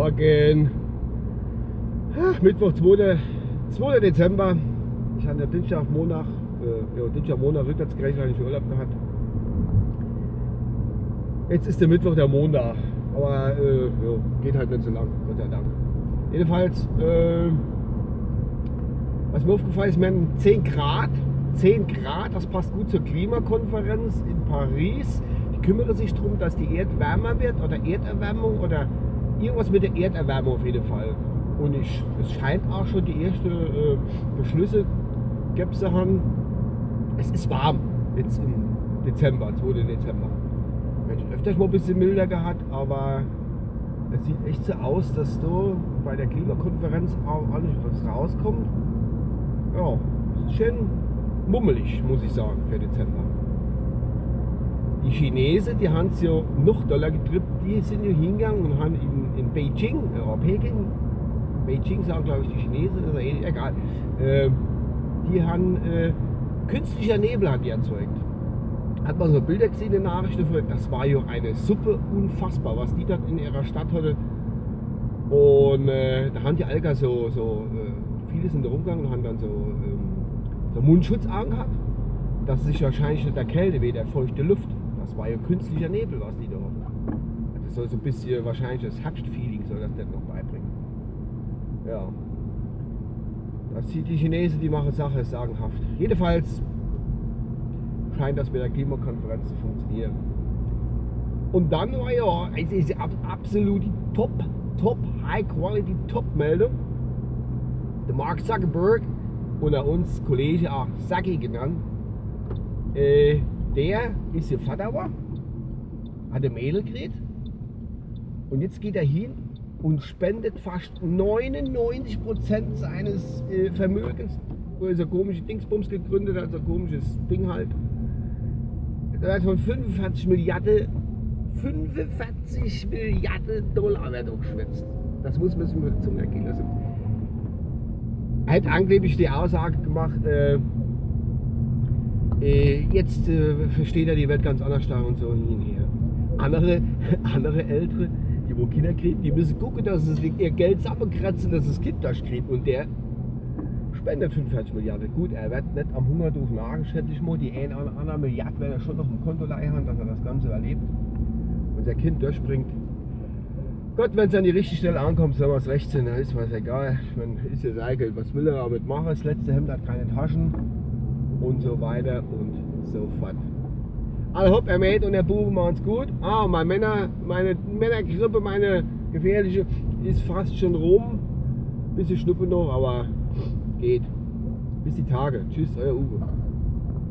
Morgen. Mittwoch, 2. 2. Dezember. Ich hatte Dienstag, Montag, äh, ja, Dienstag, Montag rückwärts gerechnet, habe ich Urlaub gehabt. Jetzt ist der Mittwoch der Montag. Aber äh, ja, geht halt nicht so lang, Gott sei Dank. Jedenfalls, äh, was mir aufgefallen ist, wir haben 10 Grad. 10 Grad, das passt gut zur Klimakonferenz in Paris. Die kümmere sich darum, dass die Erde wärmer wird oder Erderwärmung oder irgendwas mit der Erderwärmung auf jeden Fall. Und ich, es scheint auch schon die ersten äh, Beschlüsse gibt zu haben. Es ist warm jetzt im Dezember, 2. Dezember. Ich hätte öfters mal ein bisschen milder gehabt, aber es sieht echt so aus, dass du bei der Klimakonferenz auch alles was rauskommt. Ja, schön mummelig, muss ich sagen, für Dezember. Die Chinesen, die haben es ja noch doller getrippt, die sind ja hingegangen und haben in, in Beijing, äh, Peking, Beijing sagen glaube ich die Chinesen, ist ja eh egal, äh, die haben äh, künstlicher Nebel hat die erzeugt. Hat man so Bilder gesehen in den Nachrichten, das war ja eine Suppe unfassbar, was die dann in ihrer Stadt hatte. Und äh, da haben die Alka so, so äh, viele sind da rumgegangen und haben dann so, ähm, so Mundschutz angehabt, dass sich wahrscheinlich nicht der Kälte weh, der feuchte Luft. Das war ja künstlicher Nebel, was die da haben. Das soll so ein bisschen wahrscheinlich das Herbstfeeling soll das dann noch beibringen. Ja. Das sieht die Chinesen, die machen Sache sagenhaft. Jedenfalls scheint das mit der Klimakonferenz zu funktionieren. Und dann war ja es ist absolut die Top, Top, High Quality Top-Meldung. Der Mark Zuckerberg, unter uns Kollege auch Saki genannt, äh, der ist ihr Vater war, hat ein Mädel gekriegt und jetzt geht er hin und spendet fast 99% seines äh, Vermögens, wo er so komische Dingsbums gegründet hat, so ein komisches Ding halt. Er hat von 45 Milliarden, 45 Milliarden Dollar wird geschwätzt. Das muss man sich mal zum ergehen lassen. Er hat angeblich die Aussage gemacht, äh, äh, jetzt äh, versteht er die Welt ganz anders da und so und her. Andere, andere Ältere, die wo Kinder kriegen, die müssen gucken, dass sie ihr Geld zusammenkratzen, dass das Kind das kriegt. Und der spendet 45 Milliarden. Gut, er wird nicht am Hunger durch Nagen, schätze ich mal. Die eine oder andere Milliarde wird er schon noch im Konto haben, dass er das Ganze erlebt. Und sein Kind durchspringt. Gott, wenn es an die richtige Stelle ankommt, soll man es recht sind, dann ist was egal. Meine, ist ja sein Geld. Was will er damit machen? Das letzte Hemd hat keine Taschen und so weiter und so fort. Also hopp, er mäht und der Bube macht's gut. Ah, meine Männer, meine Männergrippe, meine gefährliche, ist fast schon rum. Bisschen Schnuppe noch, aber geht. Bis die Tage. Tschüss, euer Uwe.